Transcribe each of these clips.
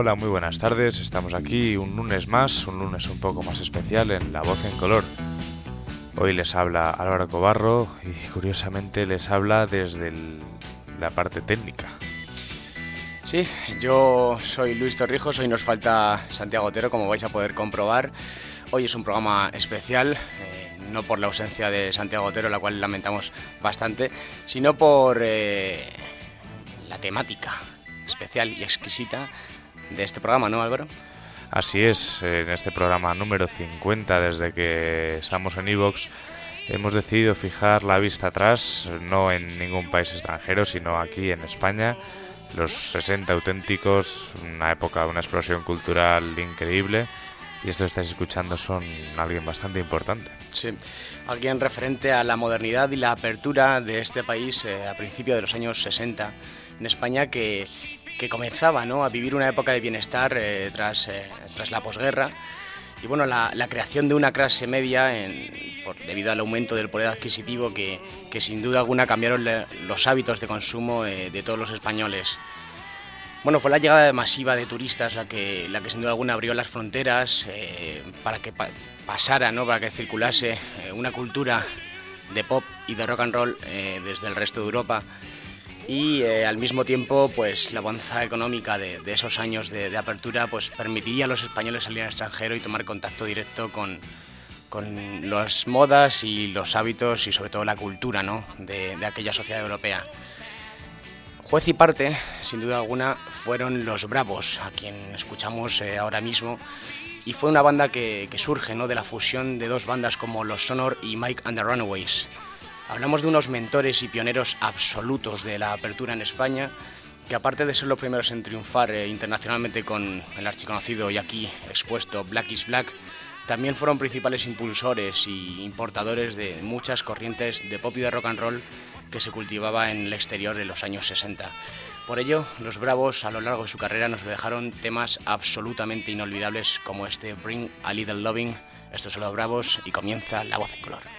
Hola, muy buenas tardes. Estamos aquí un lunes más, un lunes un poco más especial en La Voz en Color. Hoy les habla Álvaro Cobarro y curiosamente les habla desde la parte técnica. Sí, yo soy Luis Torrijos, hoy nos falta Santiago Otero, como vais a poder comprobar. Hoy es un programa especial, eh, no por la ausencia de Santiago Otero, la cual lamentamos bastante, sino por eh, la temática especial y exquisita de este programa, ¿no, Álvaro? Así es, en este programa número 50, desde que estamos en Evox, hemos decidido fijar la vista atrás, no en ningún país extranjero, sino aquí en España, los 60 auténticos, una época, una explosión cultural increíble. Y esto que estáis escuchando son alguien bastante importante. Sí, alguien referente a la modernidad y la apertura de este país eh, a principios de los años 60 en España que que comenzaba ¿no? a vivir una época de bienestar eh, tras, eh, tras la posguerra. Y bueno, la, creación de una clase media por, debido al aumento del poder adquisitivo que, que sin duda alguna cambiaron los hábitos de consumo eh, de todos los españoles. Bueno, fue la llegada masiva de turistas la que, la que sin duda alguna abrió las fronteras para que pasara, ¿no? para que circulase una cultura de pop y de rock and roll desde el resto de Europa y eh, al mismo tiempo pues la avanza económica de, esos años de, apertura pues permitiría a los españoles salir al extranjero y tomar contacto directo con, con las modas y los hábitos y sobre todo la cultura ¿no? de, aquella sociedad europea. Juez y parte, sin duda alguna, fueron los Bravos, a quien escuchamos eh, ahora mismo, y fue una banda que, que surge ¿no? de la fusión de dos bandas como los Sonor y Mike and the Runaways. Hablamos de unos mentores y pioneros absolutos de la apertura en España, que aparte de ser los primeros en triunfar eh, internacionalmente con el archiconocido y aquí expuesto Black is Black, también fueron principales impulsores y importadores de muchas corrientes de pop y de rock and roll que se cultivaba en el exterior en los años 60. Por ello, los Bravos a lo largo de su carrera nos dejaron temas absolutamente inolvidables como este Bring a Little Loving. Estos son los Bravos y comienza La Voz en Color.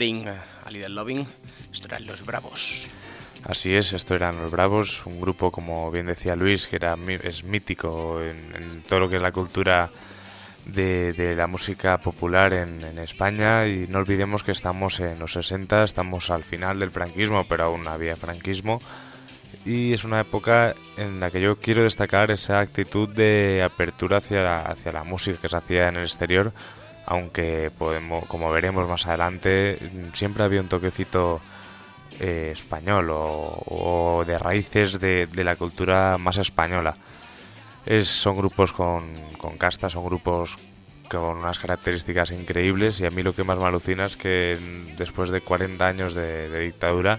Bring a Little Loving. Esto eran Los Bravos. Así es, esto eran Los Bravos, un grupo, como bien decía Luis, que era, es mítico en, todo lo que es la cultura de, la música popular en, en, España y no olvidemos que estamos en los 60, estamos al final del franquismo, pero aún había franquismo y es una época en la que yo quiero destacar esa actitud de apertura hacia hacia la música que se hacía en el exterior, aunque podemos, como veremos más adelante, siempre había un toquecito eh, español o, de raíces de, la cultura más española. Es, son grupos con, con casta, son grupos con unas características increíbles y a mí lo que más me alucina es que después de 40 años de dictadura,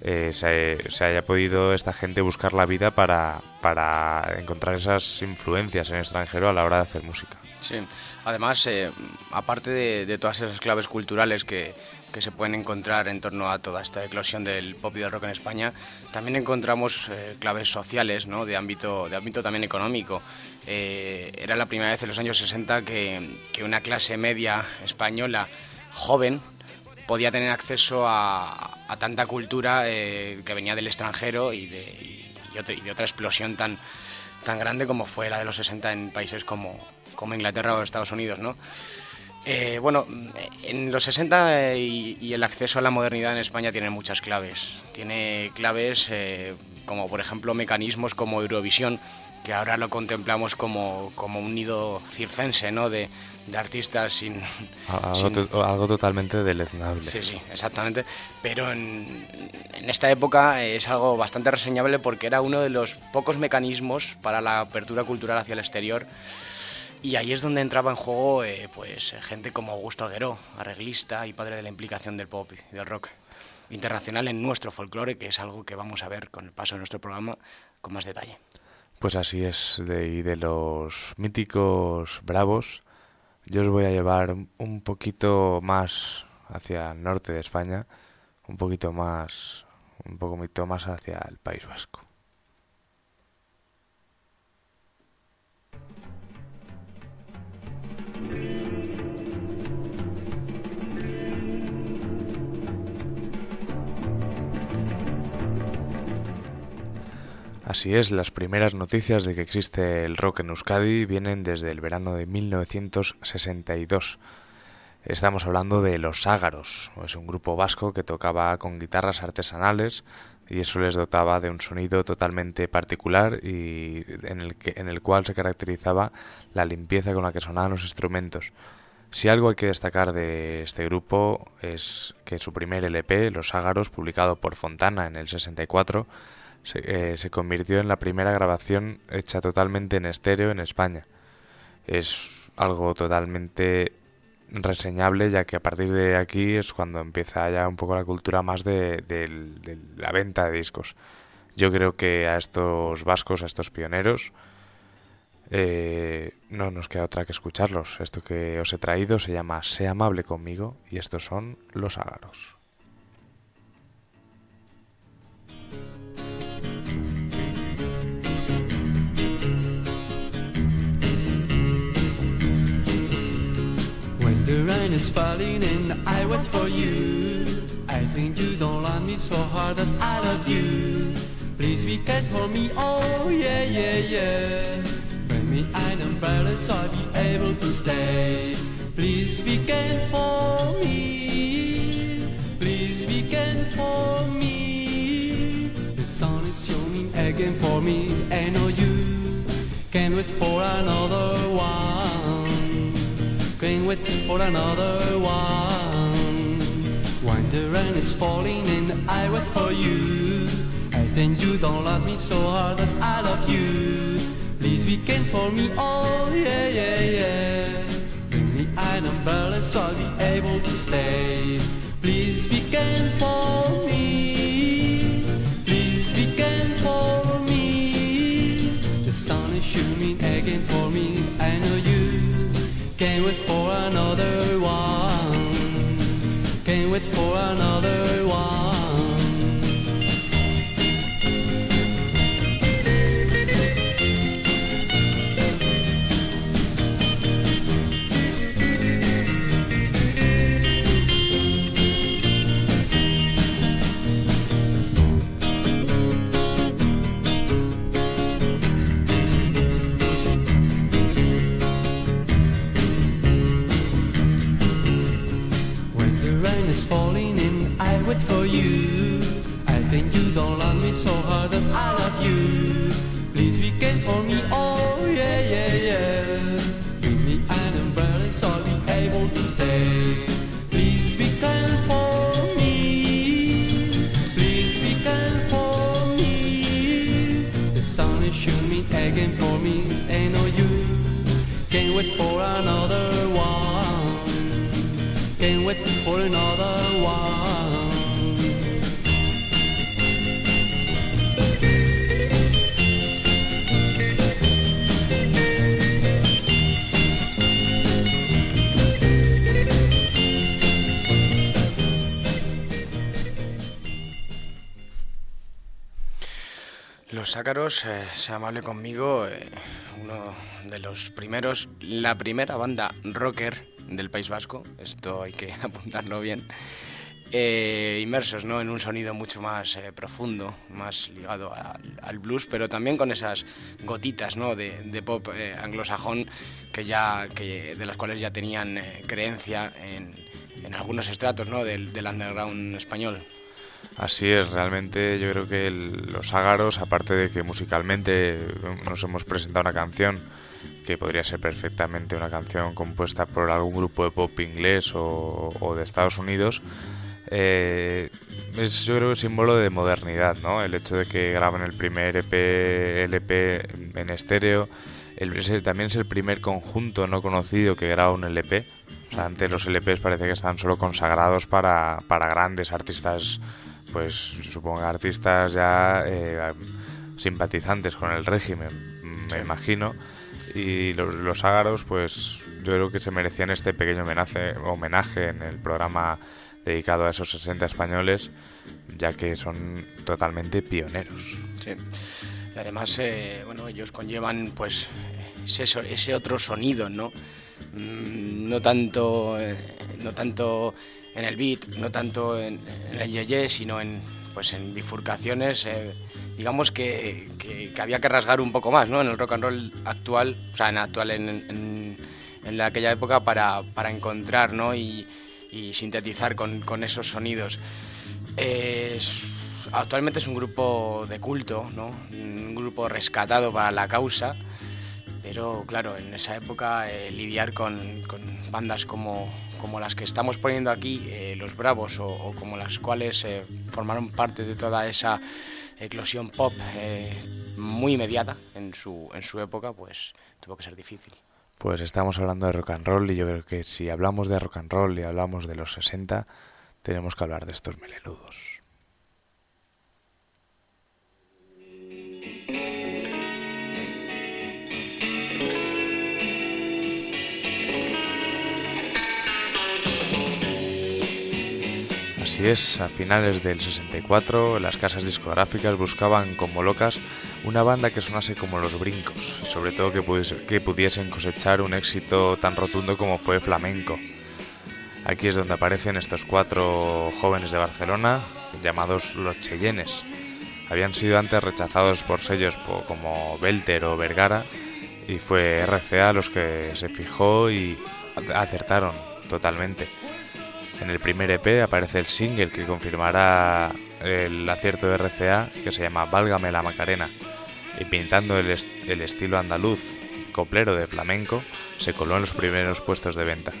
eh, se, haya podido esta gente buscar la vida para, para encontrar esas influencias en extranjero a la hora de hacer música. Sí, además, eh, aparte de, todas esas claves culturales que, que, se pueden encontrar en torno a toda esta eclosión del pop y del rock en España, también encontramos eh, claves sociales, ¿no? de, ámbito, de ámbito también económico. era la primera vez en los años 60 que, que una clase media española joven podía tener acceso a, tanta cultura eh, que venía del extranjero y de, otra explosión tan, grande como fue la de los 60 en países como, Inglaterra o Estados Unidos. ¿no? Eh, bueno, en los 60 eh, y, el acceso a la modernidad en España tiene muchas claves. Tiene claves como por ejemplo mecanismos como Eurovisión, que ahora lo contemplamos como, un nido circense, ¿no? De artistas sin algo, totalmente deleznable. Sí, sí, exactamente. Pero en, esta época es algo bastante reseñable porque era uno de los pocos mecanismos para la apertura cultural hacia el exterior. Y ahí es donde entraba en juego eh, pues, gente como Augusto Alguero, arreglista y padre de la implicación del pop y del rock internacional en nuestro folclore, que es algo que vamos a ver con el paso de nuestro programa con más detalle. Pues así es, de, y de los míticos bravos yo os voy a llevar un poquito más hacia el norte de España, un poquito más, un poquito más hacia el País Vasco. Así es, las primeras noticias de que existe el rock en Euskadi vienen desde el verano de 1962. Estamos hablando de Los Ágaros, es un grupo vasco que tocaba con guitarras artesanales y eso les dotaba de un sonido totalmente particular y en el, que, en el cual se caracterizaba la limpieza con la que sonaban los instrumentos. Si algo hay que destacar de este grupo es que su primer LP, Los Ágaros, publicado por Fontana en el 64, se, eh, se, convirtió en la primera grabación hecha totalmente en estéreo en España. Es algo totalmente reseñable ya que a partir de aquí es cuando empieza ya un poco la cultura más de, la venta de discos. Yo creo que a estos vascos, a estos pioneros, eh, no nos queda otra que escucharlos. Esto que os he traído se llama Sea amable conmigo y estos son los ágaros. Rain is falling and I wait for you. I think you don't love me so hard as I love you. Please be kind for me, oh yeah, yeah, yeah. Bring me an umbrella so I'll be able to stay. Please be kind for me. Please be kind for me. The sun is shining again for me. For another one. When the rain is falling and I wait for you, I think you don't love me so hard as I love you. Please be kind for me, oh yeah, yeah, yeah. Bring me an umbrella so I'll be able to stay. Please be kind for me. Please be kind for me. The sun is shining again for me. I know you can't wait Los Ácaros, eh, sea amable conmigo, eh, uno de los primeros, la primera banda rocker del País Vasco, esto hay que apuntarlo bien, eh, inmersos ¿no? en un sonido mucho más eh, profundo, más ligado al, blues, pero también con esas gotitas ¿no? de, pop eh, anglosajón que ya, que, de las cuales ya tenían creencia en, en algunos estratos ¿no? del underground español. Así es, realmente yo creo que el- los ágaros, aparte de que musicalmente nos hemos presentado una canción que podría ser perfectamente una canción compuesta por algún grupo de pop inglés o, de Estados Unidos, eh, es yo creo símbolo de modernidad, ¿no? El hecho de que graban el primer EP, LP en estéreo, el, es el- también es el primer conjunto no conocido que graba un LP. O sea, antes los LPs parece que están solo consagrados para, para grandes artistas, pues supongo que artistas ya eh, simpatizantes con el régimen, me Sí. imagino. Y lo- los ágaros, pues yo creo que se merecían este pequeño homenaje, homenaje en el programa dedicado a esos 60 españoles, ya que son totalmente pioneros. Sí. Y además, eh, bueno, ellos conllevan pues ese, ese otro sonido, ¿no? Mm, no tanto, eh, no tanto en el beat, no tanto en, en el yeye, sino en pues en bifurcaciones. eh, digamos que, que- había que rasgar un poco más, ¿no? En el rock and roll actual, o sea, en actual en, en- en la- aquella época para, para encontrar, ¿no? Y, sintetizar con, con esos sonidos. Es- actualmente es un grupo de culto, ¿no? un grupo rescatado para la causa, pero claro, en esa época eh, lidiar con, con bandas como, como las que estamos poniendo aquí, eh, Los Bravos, o, como las cuales eh, formaron parte de toda esa eclosión pop eh, muy inmediata en su, en su época, pues tuvo que ser difícil. Pues estamos hablando de rock and roll y yo creo que si hablamos de rock and roll y hablamos de los 60, tenemos que hablar de estos melenudos. Así es, a finales del 64 las casas discográficas buscaban como locas una banda que sonase como los brincos sobre todo que, pudiese- que pudiesen cosechar un éxito tan rotundo como fue flamenco. Aquí es donde aparecen estos cuatro jóvenes de Barcelona llamados los Cheyennes. Habían sido antes rechazados por sellos como Belter o Vergara y fue RCA los que se fijó y acertaron totalmente. En el primer EP aparece el single que confirmará el acierto de RCA que se llama Válgame la Macarena. Y pintando el, est- el estilo andaluz coplero de flamenco, se coló en los primeros puestos de venta.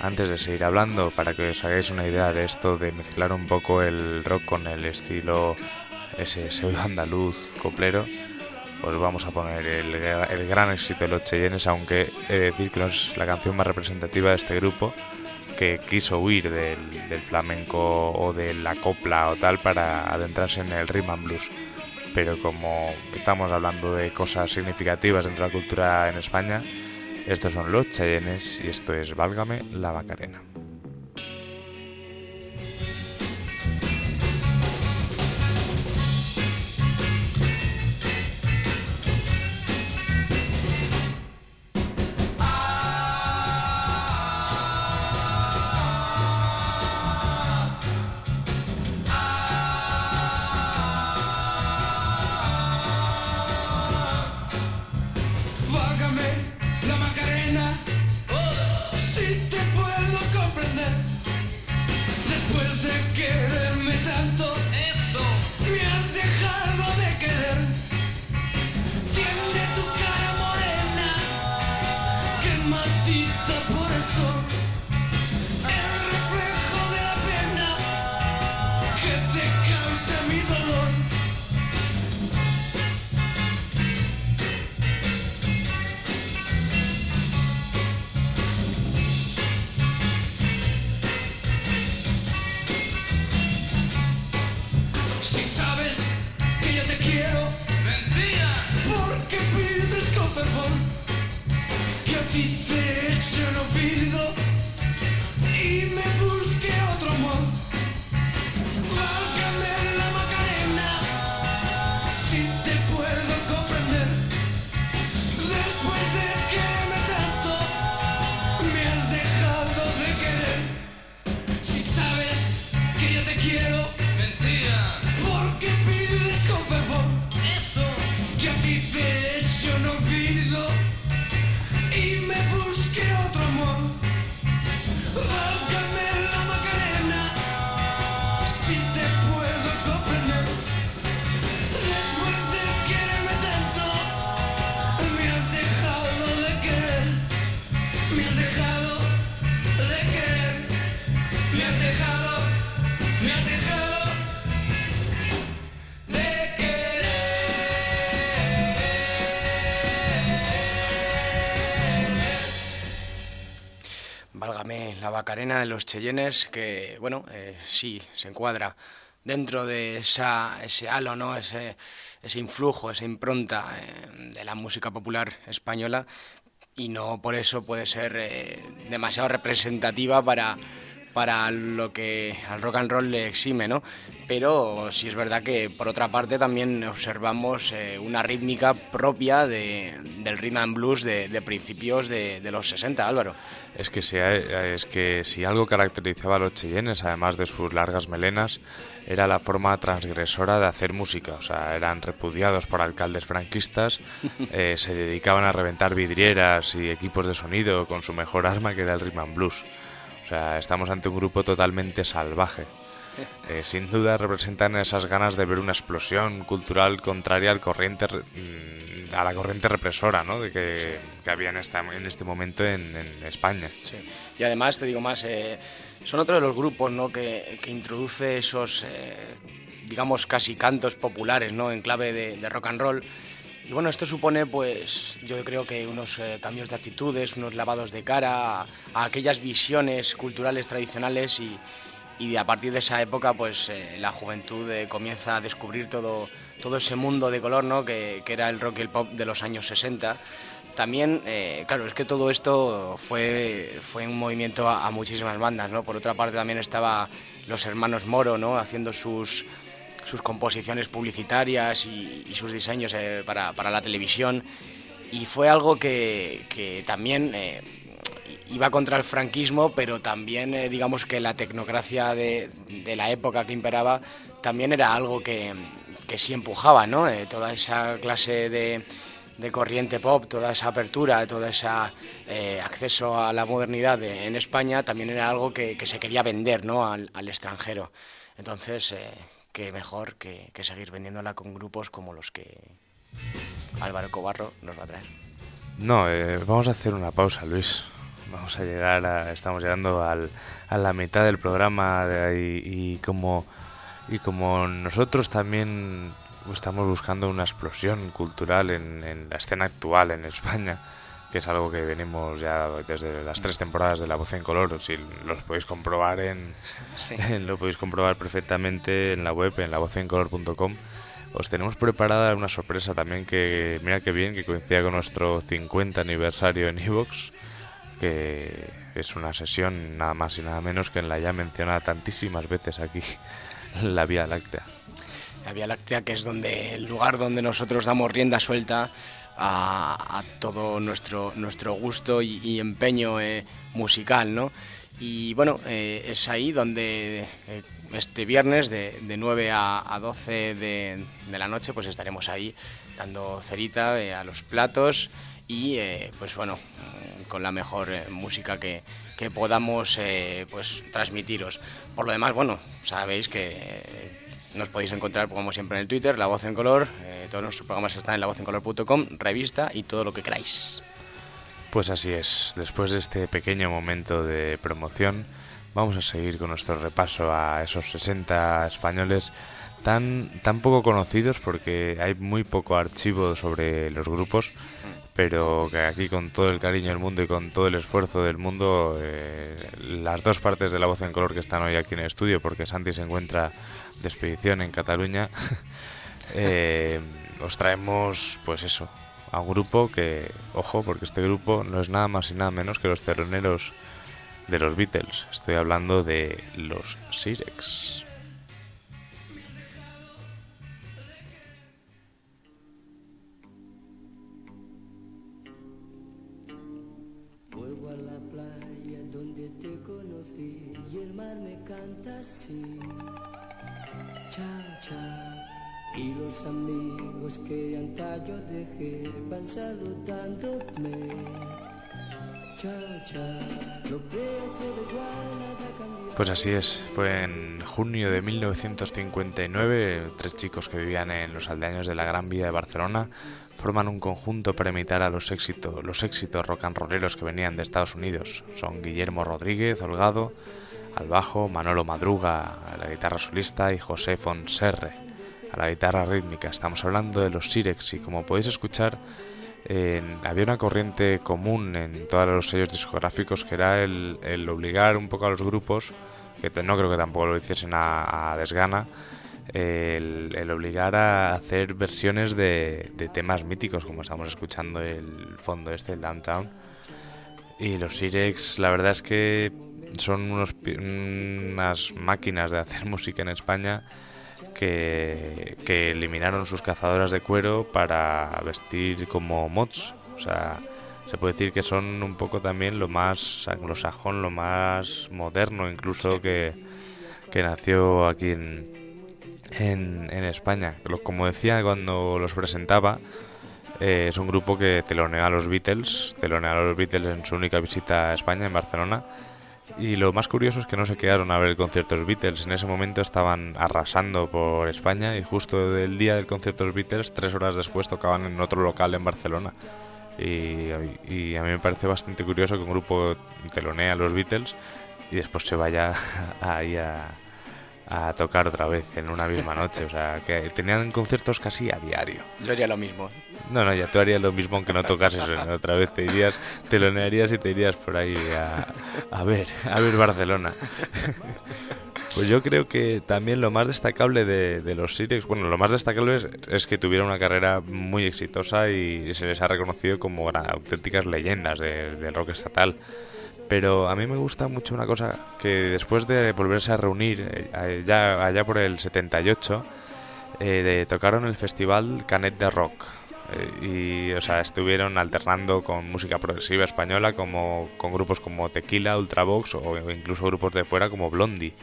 Antes de seguir hablando, para que os hagáis una idea de esto, de mezclar un poco el rock con el estilo ese pseudo andaluz coplero, os vamos a poner el, el gran éxito de los Cheyennes, aunque he de decir que no es la canción más representativa de este grupo, que quiso huir del, del flamenco o de la copla o tal para adentrarse en el rhythm and blues. Pero como estamos hablando de cosas significativas dentro de la cultura en España, estos son los Cheyennes y esto es Válgame la Macarena. Quiero. Mentira. Porque pides con fervor que a ti te eche el olvido y me busque otro amor. La Bacarena de los Cheyennes, que, bueno, eh, sí, se encuadra dentro de esa, ese halo, ¿no? ese, ese influjo, esa impronta eh, de la música popular española y no por eso puede ser eh, demasiado representativa para, para lo que al rock and roll le exime, ¿no? Pero sí es verdad que por otra parte también observamos eh, una rítmica propia de, del rhythm and blues de, de principios de, de, los 60, Álvaro. Es que, si, es que si algo caracterizaba a los Cheyennes, además de sus largas melenas, era la forma transgresora de hacer música. O sea, eran repudiados por alcaldes franquistas, eh, se dedicaban a reventar vidrieras y equipos de sonido con su mejor arma que era el rhythm and blues. O sea, estamos ante un grupo totalmente salvaje. Eh, sin duda representan esas ganas de ver una explosión cultural contraria al corriente, a la corriente represora ¿no? de que, que había en, esta, en este momento en, en España. Sí. Y además, te digo más, eh, son otro de los grupos ¿no? que, que introduce esos, eh, digamos, casi cantos populares ¿no? en clave de, de, rock and roll. Y bueno, esto supone, pues, yo creo que unos eh, cambios de actitudes, unos lavados de cara a, aquellas visiones culturales tradicionales y, y a partir de esa época pues eh, la juventud eh, comienza a descubrir todo, todo ese mundo de color ¿no? que, que, era el rock y el pop de los años 60. También, claro, es que todo esto fue, fue un movimiento a, a, muchísimas bandas, ¿no? Por otra parte también estaba los hermanos Moro, ¿no? Haciendo sus, sus composiciones publicitarias y, sus diseños para, para, la televisión. Y fue algo que, que también iba contra el franquismo, pero también eh, digamos que la tecnocracia de, de, la época que imperaba también era algo que, que sí empujaba, ¿no? Eh, toda esa clase de, de, corriente pop, toda esa apertura, todo ese eh, acceso a la modernidad de, en España también era algo que, se quería vender, ¿no? Al, extranjero. Entonces, eh, qué mejor que, que seguir vendiéndola con grupos como los que Álvaro Cobarro nos va a traer. No, eh, vamos a hacer una pausa, Luis vamos a llegar a, estamos llegando al, a la mitad del programa ahí, y como y como nosotros también estamos buscando una explosión cultural en, en, la escena actual en España que es algo que venimos ya desde las tres temporadas de La Voz en Color si los podéis comprobar en, sí. lo podéis comprobar perfectamente en la web en lavozencolor.com os tenemos preparada una sorpresa también que mira que bien que coincida con nuestro 50 aniversario en Evox que es una sesión nada más y nada menos que en la ya mencionada tantísimas veces aquí, la Vía Láctea. La Vía Láctea que es donde el lugar donde nosotros damos rienda suelta a, todo nuestro, nuestro gusto y, empeño eh, musical, ¿no? Y bueno, eh, es ahí donde eh, este viernes de, de 9 a, a 12 de, de, la noche pues estaremos ahí dando cerita a los platos y pues bueno, con la mejor música que, que podamos pues transmitiros. Por lo demás, bueno, sabéis que nos podéis encontrar como siempre en el Twitter, La Voz en Color, todos nuestros programas están en lavozencolor.com, revista y todo lo que queráis. Pues así es, después de este pequeño momento de promoción, vamos a seguir con nuestro repaso a esos 60 españoles tan, tan poco conocidos porque hay muy poco archivo sobre los grupos pero que aquí con todo el cariño del mundo y con todo el esfuerzo del mundo, eh, las dos partes de la voz en color que están hoy aquí en el estudio, porque Santi se encuentra de expedición en Cataluña, eh, os traemos, pues eso, a un grupo que, ojo, porque este grupo no es nada más y nada menos que los teloneros de los Beatles. Estoy hablando de los Sirex. Amigos que dejé. Pues así es, fue en junio de 1959, tres chicos que vivían en los aldeaños de la Gran Vía de Barcelona forman un conjunto para imitar a los éxitos, los éxitos rock and rolleros que venían de Estados Unidos. Son Guillermo Rodríguez, Holgado, al bajo, Manolo Madruga la guitarra solista y José Fonserre a la guitarra rítmica. Estamos hablando de los Sirex y como podéis escuchar, había una corriente común en todos los sellos discográficos que era el, obligar un poco a los grupos, que no creo que tampoco lo hiciesen a, desgana, el, obligar a hacer versiones de, temas míticos, como estamos escuchando el fondo este, el Downtown. Y los Sirex, la verdad es que son unos, unas máquinas de hacer música en España que, que eliminaron sus cazadoras de cuero para vestir como mods. O sea, se puede decir que son un poco también lo más anglosajón, lo más moderno incluso que, que nació aquí en, en, en España. Como decía cuando los presentaba, eh, es un grupo que telonea a los Beatles, telonea a los Beatles en su única visita a España, en Barcelona. Y lo más curioso es que no se quedaron a ver el concierto de los Beatles. En ese momento estaban arrasando por España y justo del día del concierto de los Beatles, tres horas después tocaban en otro local en Barcelona. Y, y a mí me parece bastante curioso que un grupo telonea a los Beatles y después se vaya ahí a, a tocar otra vez en una misma noche. O sea, que tenían conciertos casi a diario. Yo haría lo mismo. No, no, ya tú harías lo mismo aunque no tocases otra vez. Te irías, te lo nearías y te irías por ahí a, a ver, a ver Barcelona. Pues yo creo que también lo más destacable de, de los Sirex, bueno, lo más destacable es, es que tuvieron una carrera muy exitosa y se les ha reconocido como auténticas leyendas de- del rock estatal. Pero a mí me gusta mucho una cosa que después de volverse a reunir, eh, allá, allá por el 78, eh, tocaron el festival Canet de Rock. Eh, y, o sea, estuvieron alternando con música progresiva española, como con grupos como Tequila, Ultravox o incluso grupos de fuera como Blondie.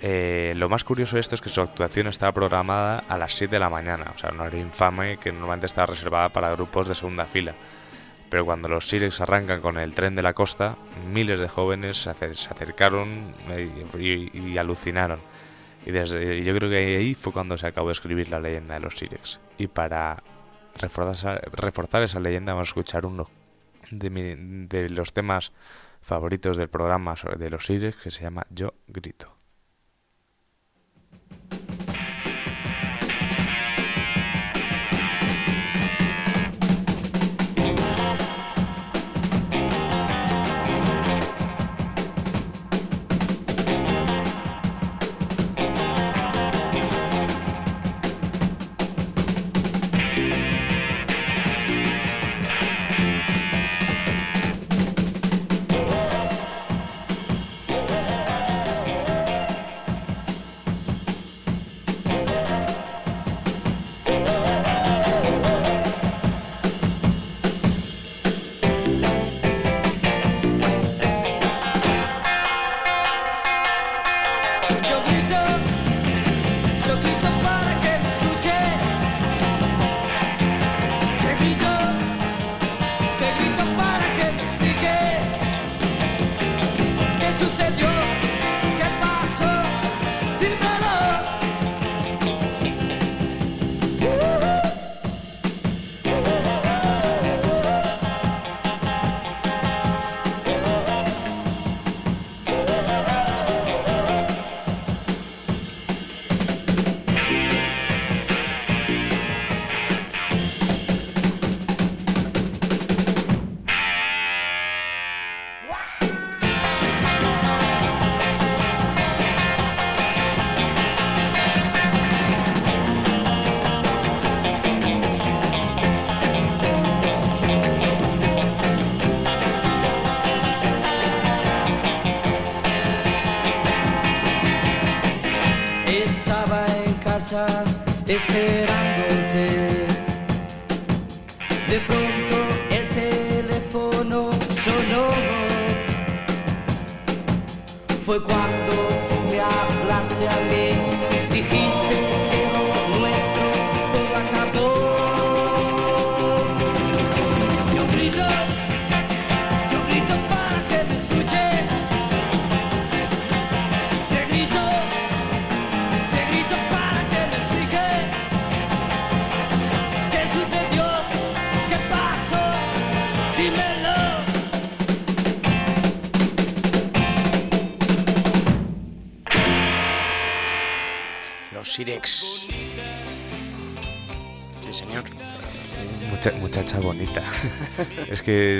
Eh, lo más curioso de esto es que su actuación estaba programada a las 7 de la mañana, o sea, una hora infame que normalmente estaba reservada para grupos de segunda fila. Pero cuando los Sirex arrancan con el tren de la costa, miles de jóvenes se, acer- se acercaron eh, y, y alucinaron. Y desde, y yo creo que ahí fue cuando se acabó de escribir la leyenda de los Sirex. Y para reforzar, reforzar esa leyenda vamos a escuchar uno de, mi- de los temas favoritos del programa sobre- de los Sirex que se llama Yo Grito.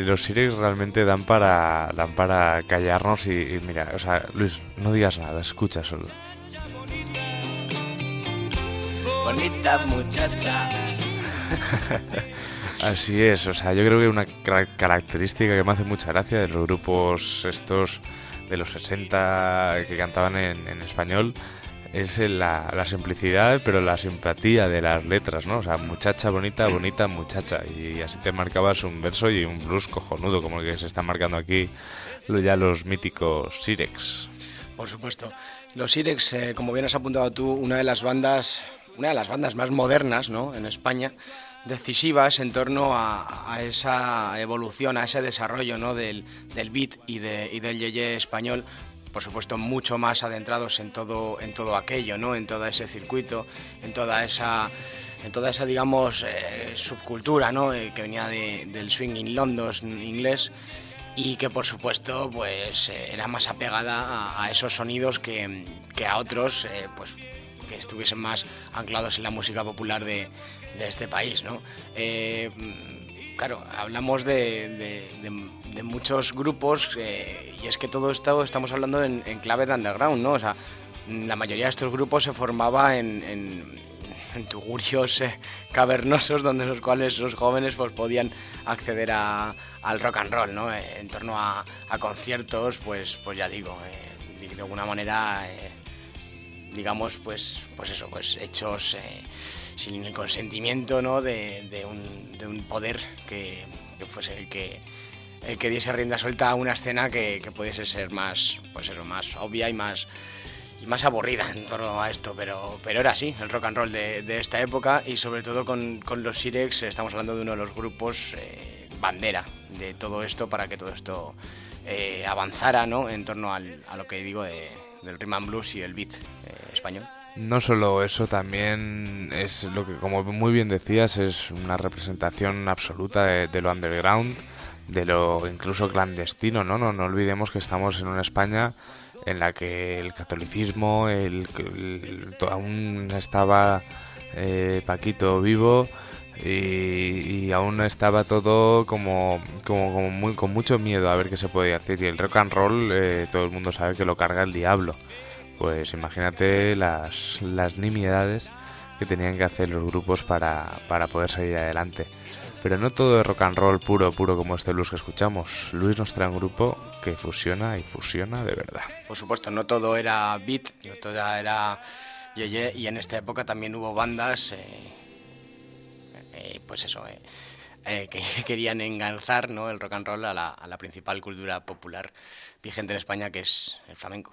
Los Sirex realmente dan para dan para callarnos y, y mira, o sea, Luis, no digas nada, escucha solo. Bonita muchacha. Así es, o sea, yo creo que una cara- característica que me hace mucha gracia de los grupos estos de los 60 que cantaban en, en español es la, la simplicidad, pero la simpatía de las letras, ¿no? O sea, muchacha bonita, bonita muchacha. Y así te marcabas un verso y un blues cojonudo, como el que se está marcando aquí ya los míticos Sirex. Por supuesto. Los Sirex, eh, como bien has apuntado tú, una de las bandas, una de las bandas más modernas, ¿no? En España, decisivas en torno a, a esa evolución, a ese desarrollo, ¿no? Del, del beat y, de, y del yeye español. Por supuesto, mucho más adentrados en todo, en todo aquello, ¿no? En todo ese circuito, en toda esa, en toda esa, digamos, eh, subcultura, ¿no? Eh, que venía de- del swing in London inglés y que por supuesto pues eh, era más apegada a, esos sonidos que, que a otros pues que estuviesen más anclados en la música popular de, de este país ¿no? Claro hablamos de, muchos grupos eh, y es que todo esto estamos hablando en, en clave de underground ¿no? o sea la mayoría de estos grupos se formaba en, en- tugurios eh, cavernosos donde los cuales los jóvenes pues podían acceder a- al rock and roll, ¿no? Eh, en torno a, a conciertos, pues, pues ya digo, de- alguna manera, digamos, pues, pues eso, pues hechos sin el consentimiento, ¿no? De, de un, de un poder que, que fuese el que el que diese rienda suelta a una escena que, que pudiese ser más, pues eso, más obvia y más y más aburrida en torno a esto, pero, pero era así, el rock and roll de, de esta época y sobre todo con, con los Sirex estamos hablando de uno de los grupos eh, bandera de todo esto para que todo esto eh, avanzara ¿no? en torno al- a lo que digo de- del rhythm and blues y el beat eh, español. No solo eso, también es lo que, como muy bien decías, es una representación absoluta de, lo underground, de lo incluso clandestino, ¿no? ¿no? No olvidemos que estamos en una España en la que el catolicismo, el, aún estaba eh, Paquito vivo y, y aún estaba todo como, como, como muy, con mucho miedo a ver qué se podía hacer. Y el rock and roll, eh, todo el mundo sabe que lo carga el diablo. Pues imagínate las, las nimiedades que tenían que hacer los grupos para, para poder salir adelante. Pero no todo es rock and roll puro, puro como este blues que escuchamos. Luis nos trae un grupo que fusiona y fusiona de verdad. Por supuesto, no todo era beat, no todo era yeye, y en esta época también hubo bandas, eh, eh, pues eso, eh, eh, que querían enganzar ¿no? el rock and roll a la, a la principal cultura popular vigente en España, que es el flamenco.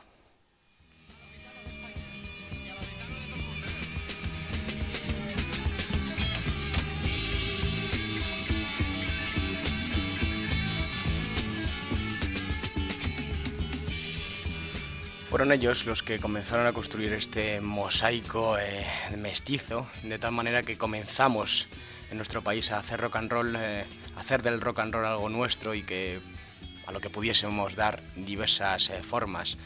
Fueron ellos los que comenzaron a construir este mosaico eh, mestizo, de tal manera que comenzamos en nuestro país a hacer rock and roll, eh, hacer del rock and roll algo nuestro y que a lo que pudiésemos dar diversas eh, formas.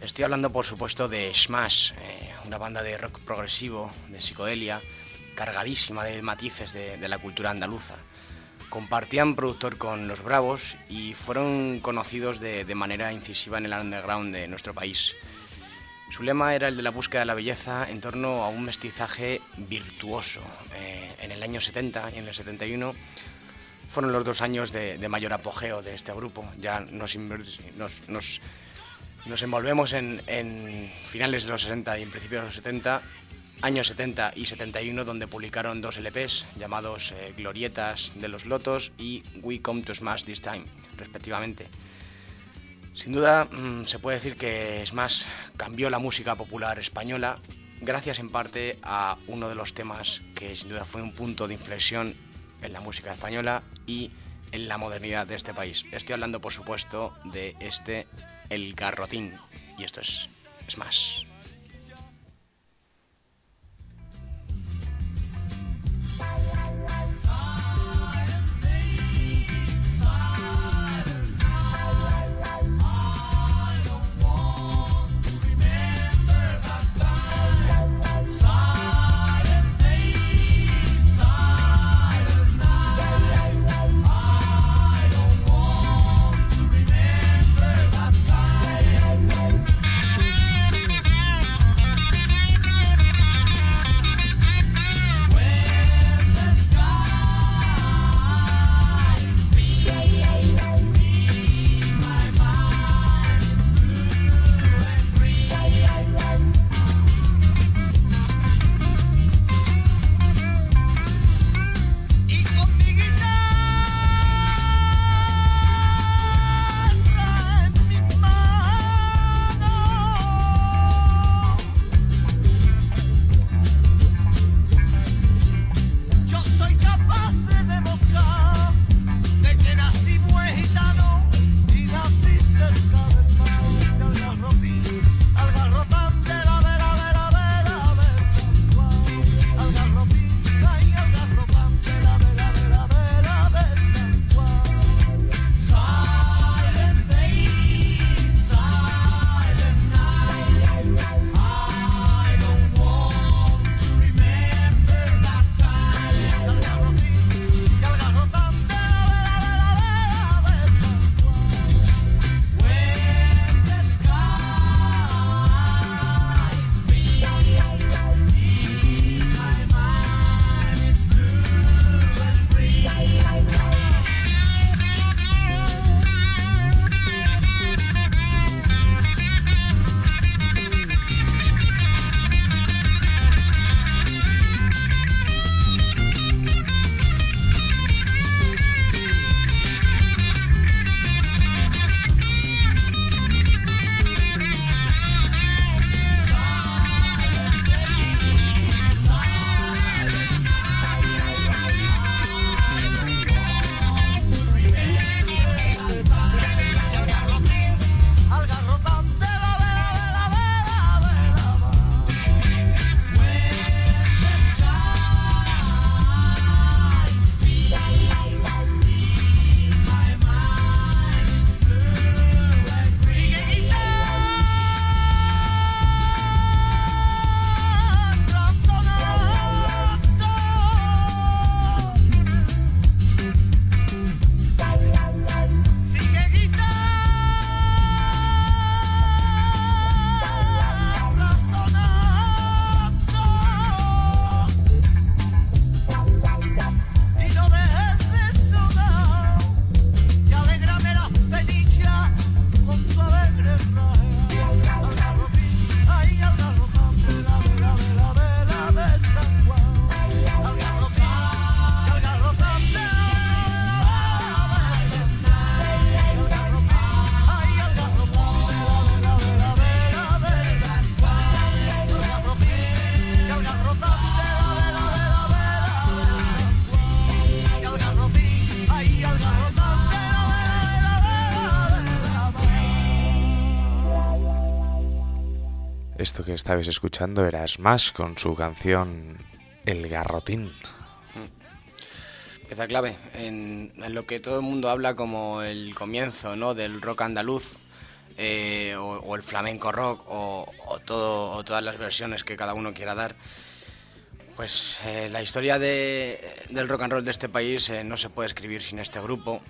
Estoy hablando, por supuesto, de Smash, una banda de rock progresivo, de psicodelia, cargadísima de matices de la cultura andaluza. Compartían productor con Los Bravos y fueron conocidos de, manera incisiva en el underground de nuestro país. Su lema era el de la búsqueda de la belleza en torno a un mestizaje virtuoso. Eh, en el año 70 y en el 71 fueron los dos años de, mayor apogeo de este grupo. Ya nos envolvemos en, en finales de los 60 y en principios de los 70 años 70 y 71 donde publicaron dos LPs llamados eh, Glorietas de los Lotos y We Come to Smash This Time, respectivamente. Sin duda mm, se puede decir que Smash cambió la música popular española gracias en parte a uno de los temas que sin duda fue un punto de inflexión en la música española y en la modernidad de este país. Estoy hablando por supuesto de este El Garrotín y esto es Smash. Estabais escuchando era Smash con su canción El Garrotín. Pieza clave en, lo que todo el mundo habla como el comienzo ¿no? del rock andaluz eh, o, el flamenco rock o, o todo, o todas las versiones que cada uno quiera dar. Pues eh, la historia de- del rock and roll de este país eh, no se puede escribir sin este grupo.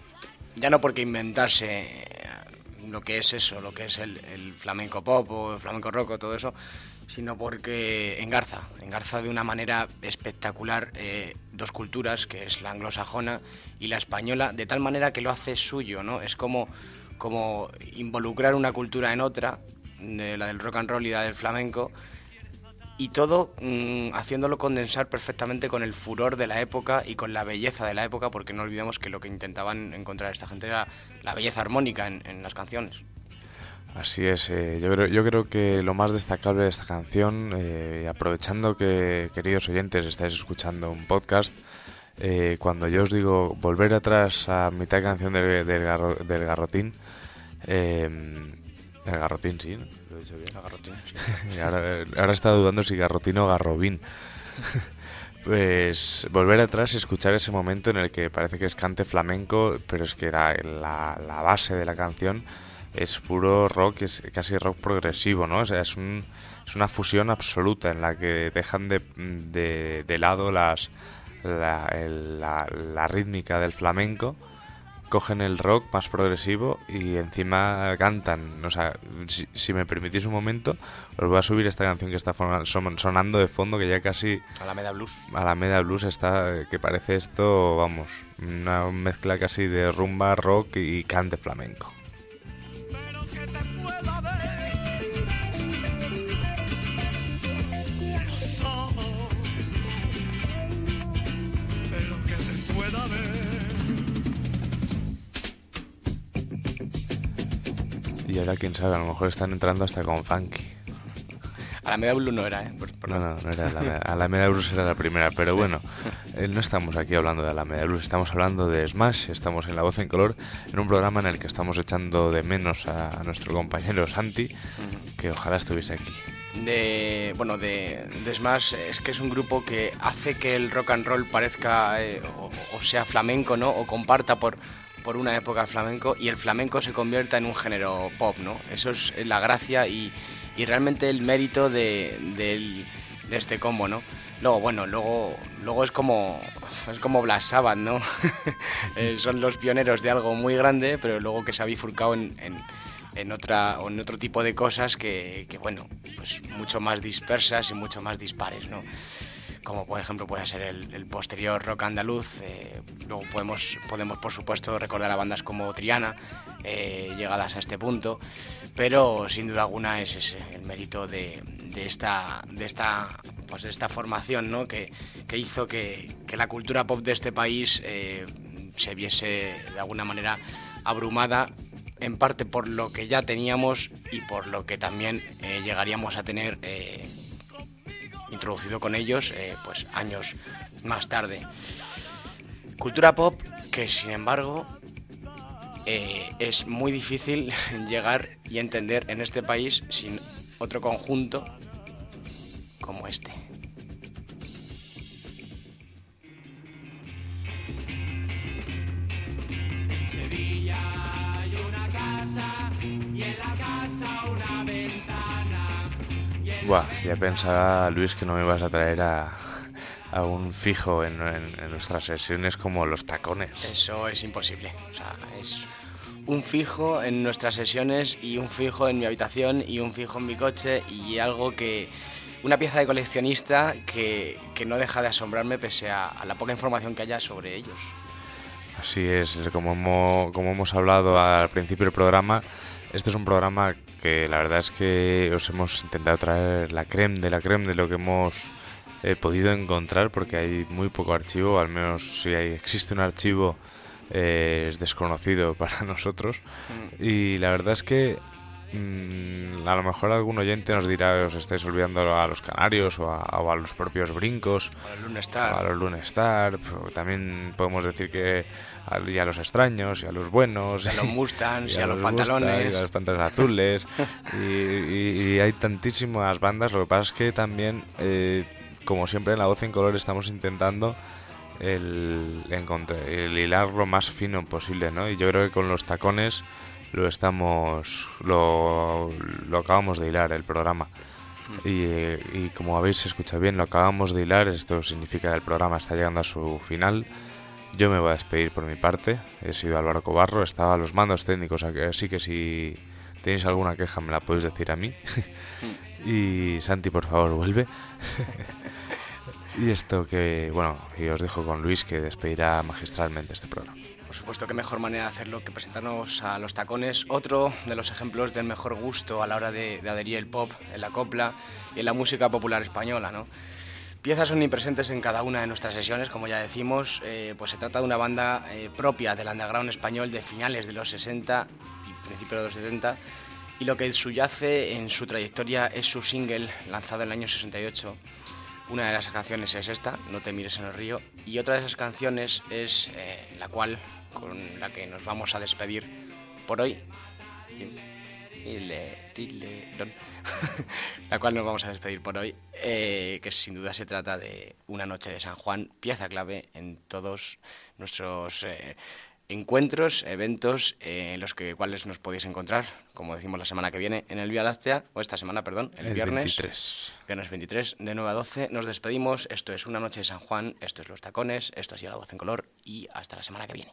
Ya no porque inventarse lo que es eso, lo que es el, flamenco pop o el flamenco rock o todo eso, sino porque engarza, engarza de una manera espectacular eh, dos culturas, que es la anglosajona y la española, de tal manera que lo hace suyo, ¿no? Es como, como involucrar una cultura en otra, de la del rock and roll y la del flamenco, y todo mm, haciéndolo condensar perfectamente con el furor de la época y con la belleza de la época, porque no olvidemos que lo que intentaban encontrar esta gente era la belleza armónica en, las canciones. Así es, eh, yo, creo, yo creo que lo más destacable de esta canción, eh, aprovechando que queridos oyentes estáis escuchando un podcast, eh, cuando yo os digo volver atrás a mitad de canción del, del, garro- del garrotín, eh, el garrotín sí, ¿no? Lo he dicho bien. La garrotina, sí. Ahora, ahora estado dudando si garrotín o garrobín. Pues volver atrás y escuchar ese momento en el que parece que es cante flamenco, pero es que la, la, la base de la canción es puro rock, es casi rock progresivo, ¿no? O sea, es, un, es una fusión absoluta en la que dejan de, de, de lado las, la, el- la, la rítmica del flamenco cogen el rock más progresivo y encima cantan. O sea, si, si me permitís un momento, os voy a subir esta canción que está sonando de fondo, que ya casi Alameda Blues. a la media blues está, que parece esto, vamos, una mezcla casi de rumba, rock y cante flamenco. Pero Y ahora quién sabe, a lo mejor están entrando hasta con funky. Alameda Blues no era, ¿eh? Por- por- No, no, no era la, Alameda Blues era la primera, pero bueno, eh, no estamos aquí hablando de Alameda Blues, estamos hablando de Smash, estamos en La Voz en Color, en un programa en el que estamos echando de menos a, a nuestro compañero Santi, que ojalá estuviese aquí. de bueno de, de Smash es que es un grupo que hace que el rock and roll parezca eh, o, o sea flamenco no o comparta por por una época flamenco y el flamenco se convierta en un género pop no eso es la gracia y, y realmente el mérito de, del- de este combo no luego bueno luego luego es como es como Black Sabbath no Eh, son los pioneros de algo muy grande pero luego que se ha bifurcado en, en- en otra en otro tipo de cosas que, que, bueno pues mucho más dispersas y mucho más dispares no como por ejemplo puede ser el, posterior rock andaluz eh, luego podemos podemos por supuesto recordar a bandas como Triana eh, llegadas a este punto pero sin duda alguna es ese el mérito de, esta de esta pues de esta formación ¿no? que, que hizo que, que la cultura pop de este país eh, se viese de alguna manera abrumada en parte por lo que ya teníamos y por lo que también llegaríamos a tener introducido con ellos eh, pues años más tarde. Cultura pop que sin embargo eh, es muy difícil llegar y entender en este país sin otro conjunto como este. Buah, ya pensaba Luis que no me ibas a traer a, a un fijo en, en- en nuestras sesiones como los tacones. Eso es imposible. O sea, es un fijo en nuestras sesiones y un fijo en mi habitación y un fijo en mi coche y algo que... Una pieza de coleccionista que, que no deja de asombrarme pese a, a la poca información que haya sobre ellos. Así es, como hemos, como hemos hablado al principio del programa, este es un programa que la verdad es que os hemos intentado traer la creme de la creme de lo que hemos eh, podido encontrar, porque hay muy poco archivo, al menos si hay- existe un archivo eh, es desconocido para nosotros. Y la verdad es que mm, a lo mejor algún oyente nos dirá os estáis olvidando a los canarios o a, o a los propios brincos Para el Luna Star. a los Lone Star, pero también podemos decir que a, y a los extraños, y a los buenos, Y a los Mustangs, y a los Mustang, pantalones. y a los pantalones azules, y, y- y hay tantísimas bandas, lo que pasa es que también, eh, como siempre en La Voz en Color, estamos intentando el, hilar lo más fino posible, ¿no? Y yo creo que con los tacones lo estamos, lo, lo acabamos de hilar el programa. Y, eh, y como habéis escuchado bien, lo acabamos de hilar. Esto significa que el programa está llegando a su final. Yo me voy a despedir por mi parte. He sido Álvaro Cobarro, estaba a los mandos técnicos, así que si tenéis alguna queja me la podéis decir a mí. y Santi, por favor, vuelve. y esto que, bueno, y os dejo con Luis que despedirá magistralmente este programa. Por supuesto, qué mejor manera de hacerlo que presentarnos a los tacones. Otro de los ejemplos del mejor gusto a la hora de, de adherir el pop en la copla y en la música popular española, ¿no? Piezas omnipresentes en cada una de nuestras sesiones, como ya decimos, eh, pues se trata de una banda eh, propia del underground español de finales de los 60 y principios de los 70, y lo que subyace en su trayectoria es su single lanzado en el año 68. Una de las canciones es esta, No te mires en el río, y otra de esas canciones es eh, la cual, con la que nos vamos a despedir por hoy. la cual nos vamos a despedir por hoy, eh, que sin duda se trata de una noche de San Juan, pieza clave en todos nuestros eh, encuentros, eventos eh, en los que, cuales nos podéis encontrar, como decimos la semana que viene, en el Vía Láctea, o esta semana, perdón, el, El viernes. 23. Viernes 23, de 9 a 12. Nos despedimos. Esto es Una Noche de San Juan, esto es Los Tacones, esto ha sido La Voz en Color y hasta la semana que viene.